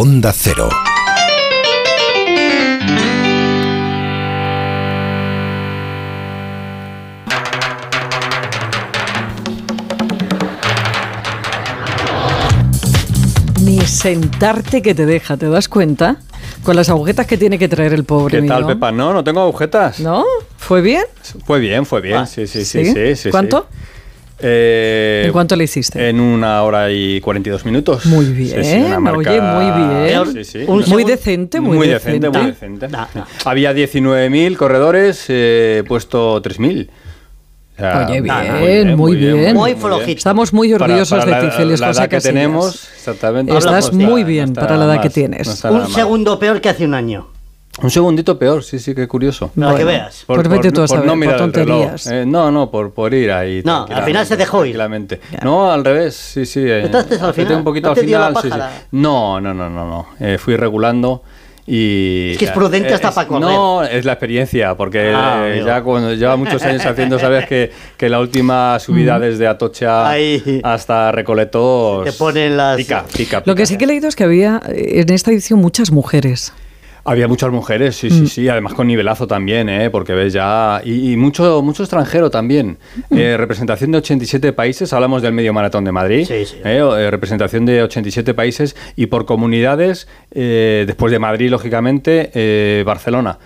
Onda Cero. Ni sentarte que te deja, ¿te das cuenta? Con las agujetas que tiene que traer el pobre ¿Qué tal. Pepa? No, no tengo agujetas. ¿No? ¿Fue bien? Fue bien, fue bien. sí, sí, sí, sí, sí, sí. ¿Cuánto? Eh, ¿En cuánto le hiciste? En una hora y 42 minutos. Muy bien, Sí, sí, una marca- oye, muy bien. Sí, sí. Un muy decente, muy, Muy decente, muy decente. Había 19.000 corredores, eh, he puesto 3.000. O sea, Oye, bien, nada, muy bien. Muy flojito. Estamos muy orgullosos para de ti, la- Félix la edad que tenemos, exactamente. Estás muy bien para la edad que tienes. no Un segundo peor que hace un año. Un segundito peor, sí, sí, qué curioso. Para que veas. Pues vete tú a saber, no por mirar el reloj. tonterías. Eh, no, no, por, por ir ahí. No, al final se dejó ir. Tranquilamente. No, al revés, sí, sí. eh, ¿Entraste al final? un poquito ¿No al te dio la final, sí, sí. No, no, no, no, no. Eh, fui regulando y... Es que es prudente hasta es- para correr. No, es la experiencia, porque Ah, eh, ya cuando lleva muchos años haciendo, sabes que, que la última subida desde Atocha Ahí. hasta Recoletos... Te ponen las- Pica, pica, Lo que pica. sí que he leído es que había eh, en esta edición muchas mujeres. Había muchas mujeres, sí, Mm. sí, sí, además con nivelazo también, ¿eh? porque ves ya. Y, y mucho, mucho extranjero también. Mm. Eh, representación de 87 países, hablamos del medio maratón de Madrid. Sí, sí. ¿eh? Eh, representación de 87 países y por comunidades, eh, después de Madrid, lógicamente, eh, Barcelona.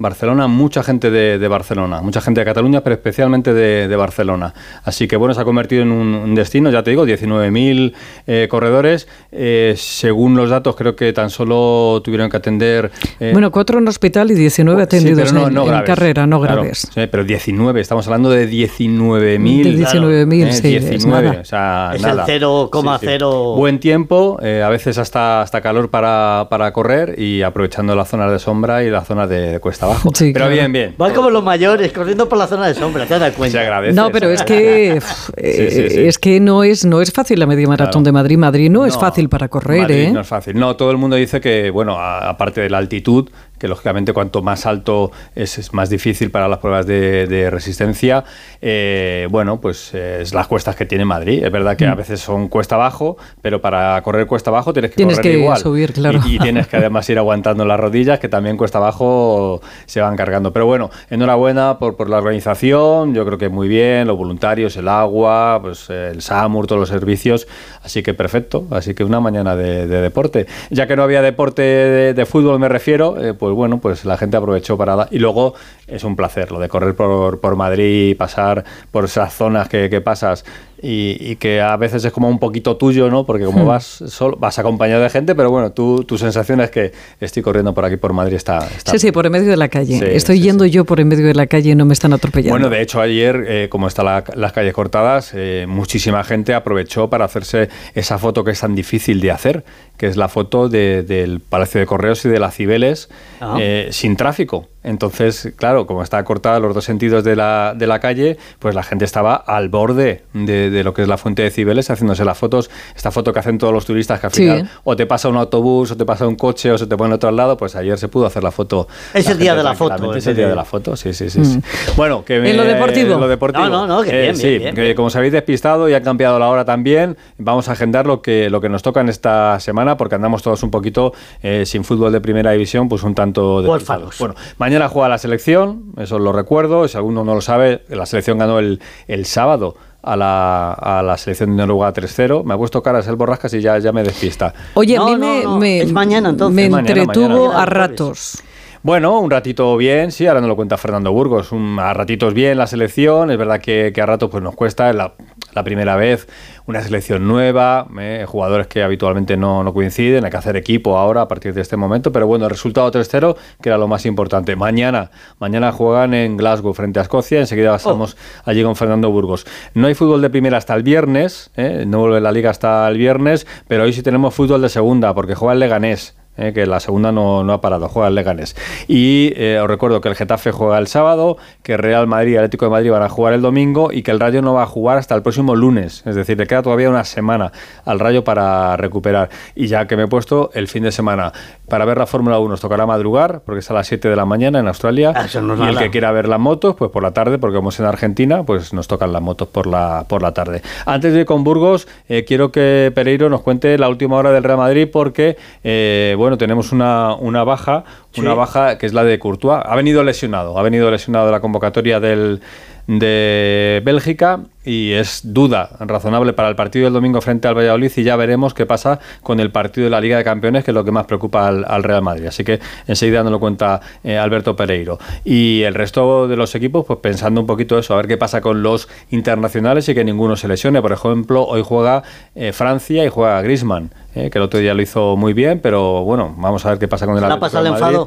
Barcelona, mucha gente de, de Barcelona, mucha gente de Cataluña, pero especialmente de, de Barcelona. Así que bueno, se ha convertido en un, un destino, ya te digo, 19.000 eh, corredores. Eh, según los datos, creo que tan solo tuvieron que atender... eh, bueno, cuatro en hospital y 19 sí, atendidos pero no- en, no en carrera, no Claro, graves. sí, pero 19, estamos hablando de 19.000. De 19.000, Eh, sí, es 19, nada. o sea, Es nada. el 0,0. Buen tiempo, eh, a veces hasta, hasta calor para, para correr y aprovechando las zonas de sombra y las zonas de, de cuesta abajo. Sí, pero claro. bien, bien. Van como los mayores, corriendo por la zona de sombra, ¿te das Se cuenta? agradece. No, pero se es que eh, Sí, sí, sí. es que no es no es fácil la media maratón Claro. de Madrid. Madrid no, es fácil para correr, Madrid ¿eh? No es fácil. No, todo el mundo dice que, bueno, a- aparte de la altitud, que lógicamente cuanto más alto es, es más difícil para las pruebas de, de resistencia, eh, bueno, pues eh, es las cuestas que tiene Madrid. Es verdad que a veces son cuesta abajo, pero para correr cuesta abajo tienes que Mm. Tienes correr que igual. subir, claro. Y, y tienes que además ir aguantando las rodillas, que también cuesta abajo se van cargando. Pero bueno, enhorabuena por, por la organización, yo creo que muy bien, los voluntarios, el agua, pues el SAMUR, todos los servicios, así que perfecto, así que una mañana de, de deporte. Ya que no había deporte de, de fútbol, me refiero, eh, pues bueno, pues la gente aprovechó para... dar- Y luego es un placer lo de correr por, por Madrid, pasar por esas zonas que, que pasas y, y que a veces es como un poquito tuyo, ¿no? Porque como vas solo, vas acompañado de gente, pero bueno, tú, tu sensación es que estoy corriendo por aquí, por Madrid, está... está Sí, sí, por en medio de la calle. Sí, Estoy sí, yendo sí. yo por en medio de la calle y no me están atropellando. Bueno, de hecho ayer, eh, como están la- las calles cortadas, eh, muchísima gente aprovechó para hacerse esa foto que es tan difícil de hacer, que es la foto de- del Palacio de Correos y de las Cibeles Ah. eh, sin tráfico. Entonces, claro, como está cortada los dos sentidos de la, de la calle, pues la gente estaba al borde de, de lo que es la fuente de Cibeles haciéndose las fotos, esta foto que hacen todos los turistas que al Sí. final o te pasa un autobús o te pasa un coche o se te pone otro al lado, pues ayer se pudo hacer la foto. Es la el día de la foto, Es el día de- la foto, sí, sí, sí. sí. Bueno, que Mm. ¿En lo deportivo? en lo deportivo. No, no, no, que bien, Eh, sí, bien, bien, que bien. como os habéis despistado y han cambiado la hora también, vamos a agendar lo que, lo que nos toca en esta semana, porque andamos todos un poquito eh, sin fútbol de primera división, pues un tanto de Huérfanos. Bueno, mañana juega la selección, eso lo recuerdo, si alguno no lo sabe, la selección ganó el, el sábado. A la, a la selección de Noruega 3-0. Me ha puesto caras el borrascas y ya, ya me despista. Oye, a mí no, me, no, me- es mañana, entonces. me Mañana, entretuvo mañana. a ratos. Bueno, un ratito bien, sí, ahora no lo cuenta Fernando Burgos. Un- a ratitos bien la selección, es verdad que, que a ratos pues, nos cuesta, es la, la primera vez, una selección nueva, eh, jugadores que habitualmente no, no coinciden, hay que hacer equipo ahora a partir de este momento, pero bueno, el resultado 3-0, que era lo más importante. Mañana, mañana juegan en Glasgow frente a Escocia, enseguida pasamos allí con Fernando Burgos. No hay fútbol de primera hasta el viernes, eh, no vuelve la liga hasta el viernes, pero hoy sí tenemos fútbol de segunda, porque juega el Leganés. Eh, que la segunda no, no, ha parado, juega el Leganés. Y eh, os recuerdo que el Getafe juega el sábado, que Real Madrid y Atlético de Madrid van a jugar el domingo y que el Rayo no va a jugar hasta el próximo lunes. Es decir, le queda todavía una semana al Rayo para recuperar. Y ya que me he puesto el fin de semana para ver la Fórmula 1 os tocará madrugar, porque es a las 7 de la mañana en Australia. Ah, no y el que quiera ver las motos, pues por la tarde, porque como es en Argentina, pues nos tocan las motos por la, por la tarde. Antes de ir con Burgos, eh, quiero que Pereiro nos cuente la última hora del Real Madrid, porque, eh, bueno, tenemos una, una baja, una baja que es la de Courtois. Ha venido lesionado, ha venido lesionado de la convocatoria del de Bélgica y es duda razonable para el partido del domingo frente al Valladolid y ya veremos qué pasa con el partido de la Liga de Campeones que es lo que más preocupa al, al Real Madrid. Así que enseguida nos lo cuenta eh, Alberto Pereiro. Y el resto de los equipos pues pensando un poquito eso a ver qué pasa con los internacionales y que ninguno se lesione. Por ejemplo hoy juega eh, Francia y juega Griezmann eh, que el otro día lo hizo muy bien pero bueno vamos a ver qué pasa con el ¿Le ha Atlético de Madrid.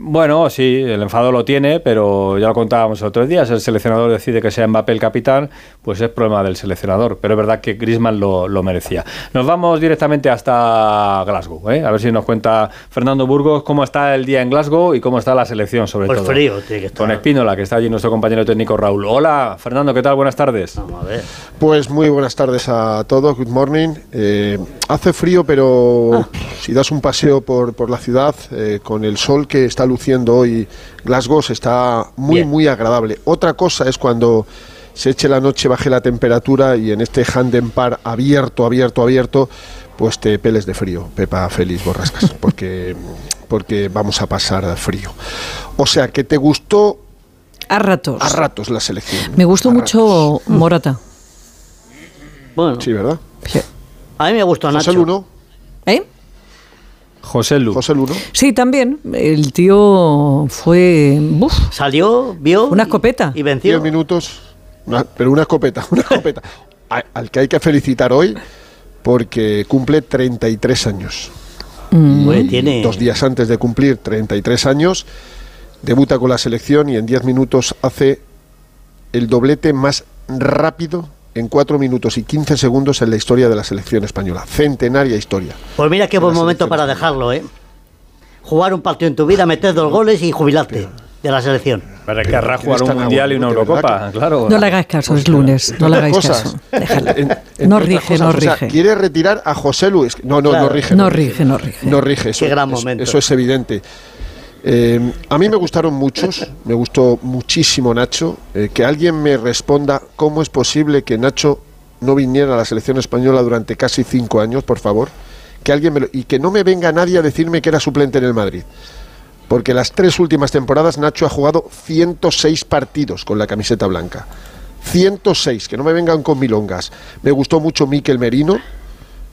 Bueno, sí, el enfado lo tiene, pero ya lo contábamos otros días. El seleccionador decide que sea Mbappé el capitán, pues es problema del seleccionador. Pero es verdad que Griezmann lo, lo merecía. Nos vamos directamente hasta Glasgow, ¿eh? a ver si nos cuenta Fernando Burgos cómo está el día en Glasgow y cómo está la selección, sobre Pues todo. frío tiene que estar. Con Espínola, que está allí nuestro compañero técnico Raúl. Hola, Fernando, ¿qué tal? Buenas tardes. Vamos a ver. Pues muy buenas tardes a todos, good morning. Eh, hace frío, pero si das un paseo por, por la ciudad, eh, con el sol que está luciendo hoy Glasgow, está muy, Bien. muy agradable. Otra cosa es cuando se eche la noche, baje la temperatura y en este Handen Par abierto, abierto, abierto, pues te peles de frío, Pepa Feliz Borrascas, porque, porque vamos a pasar frío. O sea, que te gustó A ratos. a ratos la selección. Me gustó A mucho ratos. Morata. Bueno, Sí, ¿verdad? Sí. a mí me gustó Nacho. ¿Eh? José Lu. José Luno. Sí, también. El tío fue. uf, Salió, vio. Una y- escopeta. Y venció. 10 minutos, una- pero una escopeta, una escopeta. A- al que hay que felicitar hoy porque cumple 33 años. Hombre, tiene. Dos días antes de cumplir 33 años, debuta con la selección y en 10 minutos hace el doblete más rápido en 4 minutos y 15 segundos en la historia de la selección española. Centenaria historia. Pues mira qué buen momento para dejarlo, ¿eh? Jugar un partido en tu vida, meter dos goles y jubilarte de la selección. Para que ¿quién jugar un mundial y una Eurocopa, claro. No le hagáis caso, es lunes. No le hagáis Cosas. caso. En- No rige, cosas, no o sea, rige. quiere retirar a José Luis. No, no, Claro. no rige. No rige, no rige. No rige. Eso, Qué gran eso- momento. Eso es evidente. Eh, a mí me gustaron muchos, me gustó muchísimo Nacho. Eh, que alguien me responda cómo es posible que Nacho no viniera a la selección española durante casi cinco años, por favor. Que alguien me lo- y que no me venga nadie a decirme que era suplente en el Madrid. Porque las tres últimas temporadas Nacho ha jugado 106 partidos con la camiseta blanca. 106, que no me vengan con milongas. Me gustó mucho Miquel Merino,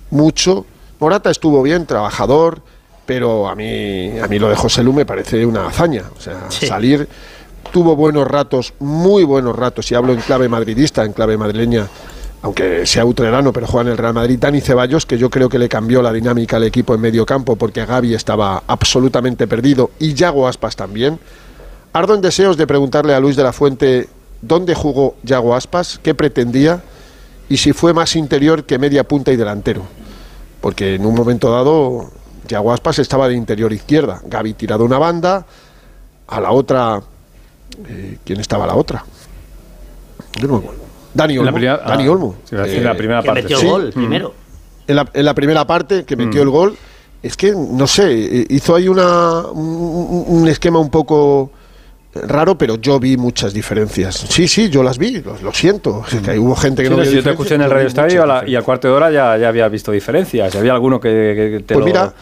mucho. Morata estuvo bien, trabajador, pero a mí, a mí lo de José Lu me parece una hazaña. O sea, Sí. salir tuvo buenos ratos, muy buenos ratos, y hablo en clave madridista, en clave madrileña, aunque sea utrerano, pero juega en el Real Madrid, Dani Ceballos, que yo creo que le cambió la dinámica al equipo en medio campo, porque Gaby estaba absolutamente perdido, y Yago Aspas también. Ardo en deseos de preguntarle a Luis de la Fuente dónde jugó Yago Aspas, qué pretendía, y si fue más interior que media punta y delantero. Porque en un momento dado, Yago Aspas estaba de interior izquierda, Gaby tirado una banda, a la otra eh, ¿Quién estaba a la otra? Yo no me acuerdo. Dani En Olmo. la primera- Dani ah, Olmo. sí, iba a decir, Eh, la primera Que parte. metió sí. gol Mm. primero. en, la, en la primera parte, que metió Mm. el gol, es que, no sé, eh, hizo ahí una, un, un esquema un poco raro, pero yo vi muchas diferencias. Sí, sí, yo las vi, lo, lo siento. Es que hubo gente que Sí, no vio si yo te escuché en el Radio Estadio y al cuarto de hora ya, ya había visto diferencias. Había alguno que, que te, Pues lo, mira.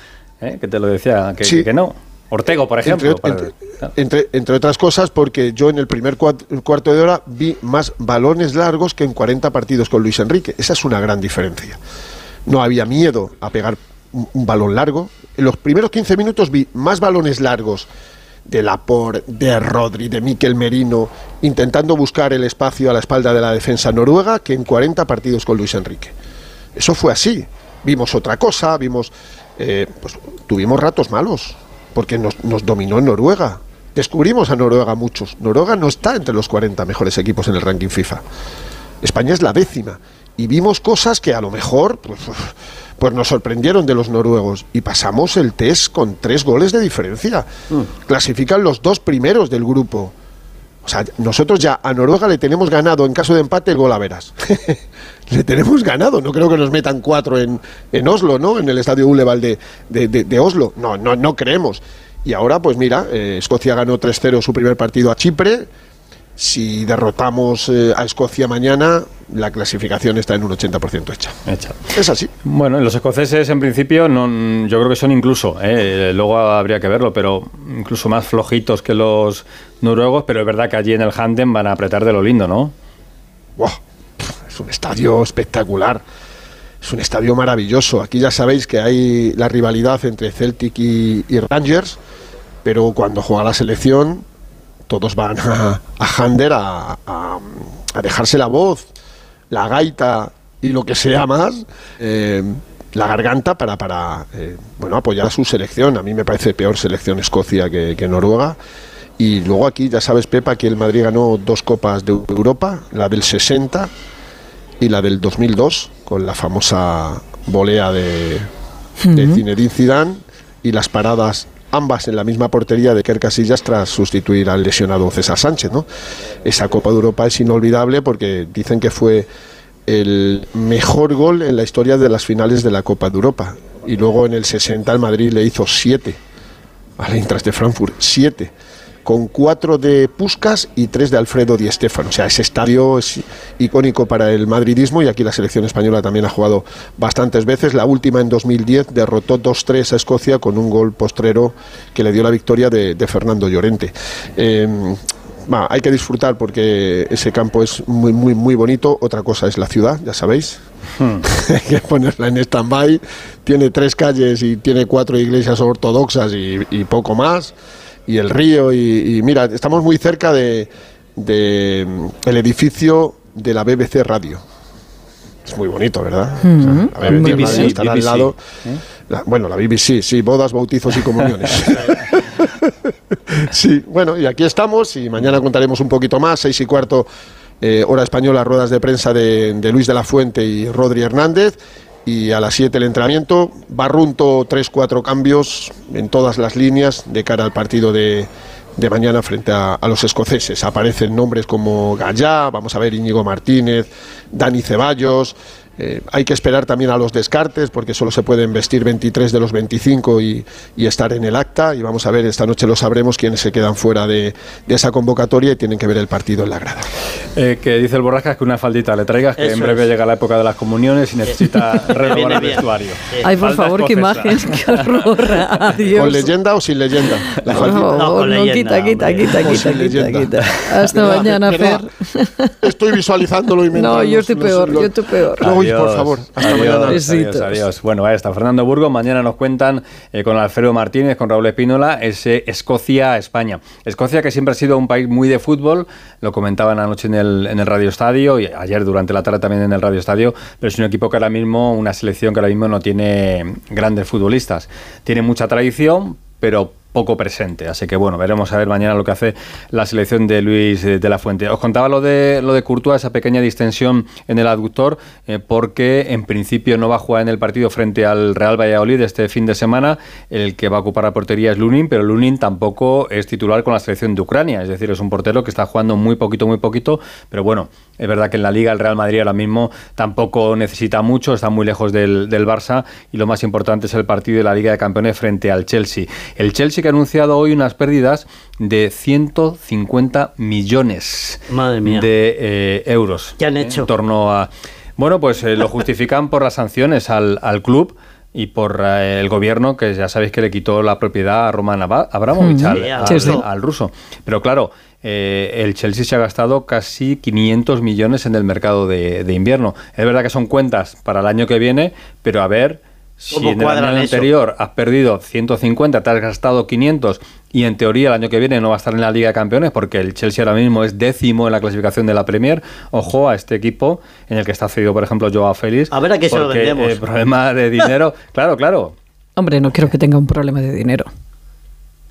Eh, que te lo decía que, Sí. que no. Ortego, por ejemplo. Entre, para- entre- claro. entre- entre otras cosas, porque yo en el primer cuarto de hora vi más balones largos que en 40 partidos con Luis Enrique. Esa es una gran diferencia. No había miedo a pegar un, un balón largo. En los primeros 15 minutos vi más balones largos de Laporte, de Rodri, de Miquel Merino, intentando buscar el espacio a la espalda de la defensa noruega que en 40 partidos con Luis Enrique. Eso fue así. Vimos otra cosa, vimos, eh, pues tuvimos ratos malos, porque nos, nos dominó en Noruega. Descubrimos a Noruega muchos. Noruega no está entre los 40 mejores equipos en el ranking FIFA. España es la décima. y vimos cosas que a lo mejor pues, pues nos sorprendieron de los noruegos y pasamos el test con tres goles de diferencia. Clasifican los dos primeros del grupo. O sea, nosotros ya a Noruega le tenemos ganado en caso de empate el gol a veras. le tenemos ganado. No creo que nos metan cuatro en, en Oslo, ¿no? En el estadio Uleval de, de, de- Oslo. No, no, no creemos. Y ahora, pues mira, eh, Escocia ganó 3-0 su primer partido a Chipre. Si derrotamos eh, a Escocia mañana, la clasificación está en un 80% hecha. Hecha. Es así. Bueno, los escoceses en principio no, yo creo que son incluso, eh, luego habría que verlo, pero incluso más flojitos que los noruegos, pero es verdad que allí en el Handen van a apretar de lo lindo, ¿no? ¡Buah! Es un estadio espectacular. Es un estadio maravilloso. Aquí ya sabéis que hay la rivalidad entre Celtic y, y Rangers, pero cuando juega la selección, todos van a, a Hander a, a- a dejarse la voz, la gaita y lo que sea más, eh, la garganta para, para eh, bueno, apoyar a su selección. A mí me parece peor selección Escocia que, que Noruega. Y luego aquí, ya sabes, Pepa, que el Madrid ganó dos copas de Europa, la del 60 y la del 2002, con la famosa volea de, de Zinedine Zidane y las paradas ambas en la misma portería de Kerr Casillas tras sustituir al lesionado César Sánchez. ¿no? Esa Copa de Europa es inolvidable porque dicen que fue el mejor gol en la historia de las finales de la Copa de Europa. Y luego en el 60 el Madrid le hizo siete al Eintracht de Frankfurt, siete, con cuatro de Puskas y tres de Alfredo Di Stéfano. O sea, ese estadio es icónico para el madridismo y aquí la selección española también ha jugado bastantes veces. La última en 2010 derrotó 2-3 a Escocia con un gol postrero que le dio la victoria de, de Fernando Llorente. Eh, hay que disfrutar porque ese campo es muy, muy, muy bonito. Otra cosa es la ciudad, ya sabéis. hay que ponerla en stand-by. Tiene tres calles y tiene cuatro iglesias ortodoxas y, y poco más. Y el río. Y, y mira, estamos muy cerca de, de, mm, el edificio de la BBC Radio. Es muy bonito, ¿verdad? O sea, la Muy BBC. Radio estará al lado. La- bueno, la BBC, sí, bodas, bautizos y comuniones. Sí, bueno, y aquí estamos y mañana contaremos un poquito más, seis y cuarto, eh, hora española, ruedas de prensa de, de Luis de la Fuente y Rodri Hernández. Y a las 7 el entrenamiento, Barrunto, tres, cuatro cambios en todas las líneas de cara al partido de, de mañana frente a, a los escoceses. Aparecen nombres como Gallá, vamos a ver Íñigo Martínez, Dani Ceballos. Eh, hay que esperar también a los descartes porque solo se pueden vestir 23 de los 25 y, y estar en el acta. Y vamos a ver, esta noche lo sabremos quiénes se quedan fuera de, de esa convocatoria y tienen que ver el partido en la grada. Eh, que dice el Borrascas que una faldita le traigas, que en Eso breve es. llega la época de las comuniones y necesita renovar el vestuario. Sí. Ay, por favor, qué imagen, qué horror. Adiós. ¿Con leyenda o sin leyenda? La faldita. favor, No, con no, leyenda, quita, quita, quita, quita, quita, quita. Hasta mañana. Fer. Estoy visualizándolo y me No, yo estoy peor, los- yo estoy peor. Por favor, hasta adiós, mañana. Adiós, adiós. Bueno, ahí está Fernando Burgos. Mañana nos cuentan eh, con Alfredo Martínez, con Raúl Espínola, ese Escocia-España. Escocia que siempre ha sido un país muy de fútbol, lo comentaban anoche en el, en el Radio Estadio y ayer durante la tarde también en el Radio Estadio, pero es un equipo que ahora mismo, una selección que ahora mismo no tiene grandes futbolistas. Tiene mucha tradición, pero poco presente. Así que bueno, veremos a ver mañana lo que hace la selección de Luis eh, de la Fuente. Os contaba lo de lo de Courtois, esa pequeña distensión en el aductor, eh, porque en principio no va a jugar en el partido frente al Real Valladolid este fin de semana. El que va a ocupar la portería es Lunin, pero Lunin tampoco es titular con la selección de Ucrania. Es decir, es un portero que está jugando muy poquito, muy poquito. Pero bueno, es verdad que en la liga el Real Madrid ahora mismo tampoco necesita mucho, está muy lejos del, del Barça y lo más importante es el partido de la Liga de Campeones frente al Chelsea. El Chelsea que ha anunciado hoy unas pérdidas de 150 millones Madre mía. de eh, euros. ¿Qué han hecho? En torno a... Bueno, pues eh, lo justifican por las sanciones al, al club y por eh, el gobierno, que ya sabéis que le quitó la propiedad a Roman Abra- Abramovich, al ruso. Pero claro, eh, el Chelsea se ha gastado casi 500 millones en el mercado de, de invierno. Es verdad que son cuentas para el año que viene, pero a ver si ¿Cómo en el año eso? anterior has perdido 150, te has gastado 500 y en teoría el año que viene no va a estar en la Liga de Campeones porque el Chelsea ahora mismo es décimo en la clasificación de la Premier. Ojo a este equipo en el que está cedido, por ejemplo, Joao Félix. A ver a qué se lo porque, vendemos. eh, problema de dinero. claro, claro. Hombre, no creo que tenga un problema de dinero.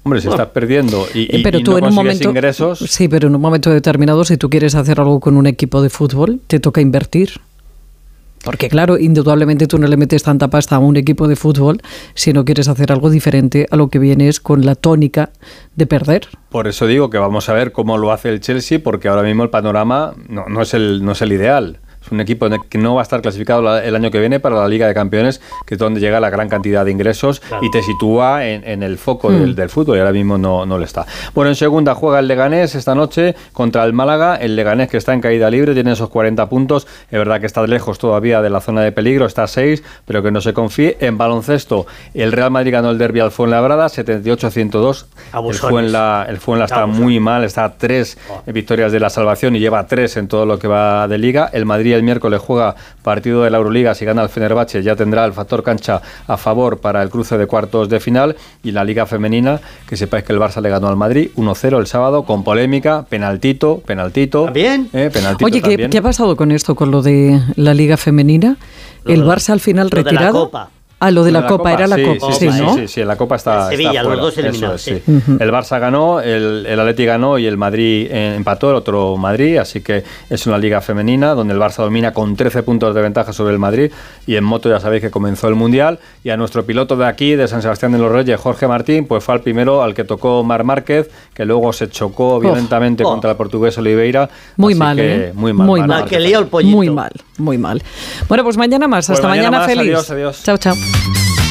Hombre, si estás perdiendo y, Eh, y- pero y tú no en un momento. ingresos. Sí, pero en un momento determinado, si tú quieres hacer algo con un equipo de fútbol, te toca invertir. Porque claro, indudablemente tú no le metes tanta pasta a un equipo de fútbol si no quieres hacer algo diferente a lo que vienes con la tónica de perder. Por eso digo que vamos a ver cómo lo hace el Chelsea, porque ahora mismo el panorama no, no es, el, no es el ideal. Es un equipo que no va a estar clasificado el año que viene para la Liga de Campeones, que es donde llega la gran cantidad de ingresos y te sitúa en, el foco del, mm. fútbol y ahora mismo no, no le está. Bueno, en segunda juega el Leganés esta noche contra el Málaga. El Leganés que está en caída libre, tiene esos 40 puntos. Es verdad que está lejos todavía de la zona de peligro, está a 6, pero que no se confíe. En baloncesto, el Real Madrid ganó el derby al Fuenlabrada, 78-102. El Fuenla, el Fuenla está muy mal, está a 3 oh. victorias de la salvación y lleva 3 en todo lo que va de liga. El Madrid el miércoles juega partido de la Euroliga, si gana el Fenerbahce ya tendrá el factor cancha a favor para el cruce de cuartos de final y la Liga Femenina, que sepáis que el Barça le ganó al Madrid 1-0 el sábado con polémica, penaltito, penaltito. ¿También? Eh, penaltito Oye, ¿qué, ha pasado con esto, con lo de la Liga Femenina? el Barça al final retirado. Ah, lo de la, Copa, era la Copa, sí, ¿no? sí, sí, la Copa está. Sevilla, los dos eliminados. El Barça ganó, el, el Atleti ganó y el Madrid empató, el otro Madrid, así que es una liga femenina donde el Barça domina con 13 puntos de ventaja sobre el Madrid y en moto ya sabéis que comenzó el Mundial y a nuestro piloto de aquí, de San Sebastián de los Reyes, Jorge Martín, pues fue al primero al que tocó Mar Márquez, que luego se chocó violentamente contra el portugués Oliveira. Muy mal, ¿eh? Muy mal. Muy mal. Que el pollito. Muy mal, muy mal. Bueno, pues mañana más. Pues Hasta mañana, feliz. Adiós, adiós. Chao, chao. Thank you.